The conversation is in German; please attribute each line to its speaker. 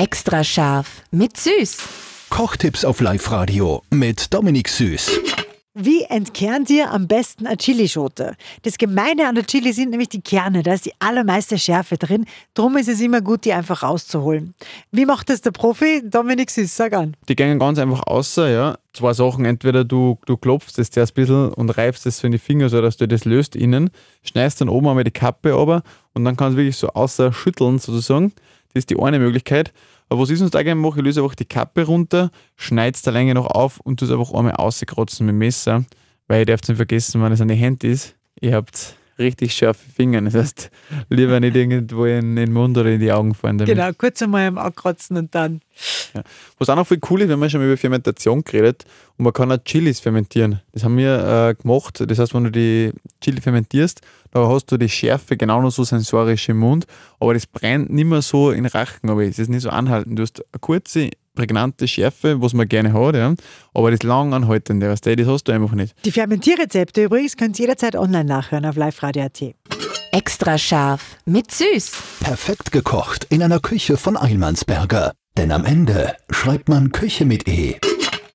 Speaker 1: Extra scharf mit Süß.
Speaker 2: Kochtipps auf Live-Radio mit Dominik Süß.
Speaker 3: Wie entkernt ihr am besten eine Chilischote? Das Gemeine an der Chili sind nämlich die Kerne, da ist die allermeiste Schärfe drin. Drum ist es immer gut, die einfach rauszuholen. Wie macht das der Profi? Dominik Süß, sag an.
Speaker 4: Die gehen ganz einfach außer, ja. Zwei Sachen, entweder du, du klopfst das zuerst ein bisschen und reibst das so in die Finger, so dass du das löst innen, schneidest dann oben einmal die Kappe runter und dann kannst du wirklich so außer schütteln sozusagen. Das ist die eine Möglichkeit. Aber was ich sonst eigentlich mache, ich löse einfach die Kappe runter, schneide es der Länge noch auf und tue es einfach einmal auskratzen mit dem Messer, weil ihr dürft nicht vergessen, wenn es an die Hände ist, ihr habt richtig scharfe Finger. Das heißt, lieber nicht irgendwo in den Mund oder in die Augen fahren damit.
Speaker 3: Genau, kurz einmal am Ankratzen und dann.
Speaker 4: Ja. Was auch noch viel cool ist, wir haben ja schon über Fermentation geredet und man kann auch Chilis fermentieren. Das haben wir äh, gemacht. Das heißt, wenn du die Chili fermentierst, da hast du die Schärfe genau noch so sensorisch im Mund, aber das brennt nicht mehr so in Rachen, aber es ist nicht so anhaltend. Du hast eine kurze, prägnante Schärfe, was man gerne hat, ja, aber das lang anhaltende, weißt du, das hast du einfach nicht.
Speaker 3: Die Fermentierrezepte übrigens könnt ihr jederzeit online nachhören auf liveradio.at.
Speaker 1: Extra scharf mit Süß.
Speaker 2: Perfekt gekocht in einer Küche von Eilmannsberger. Denn am Ende schreibt man Küche mit E.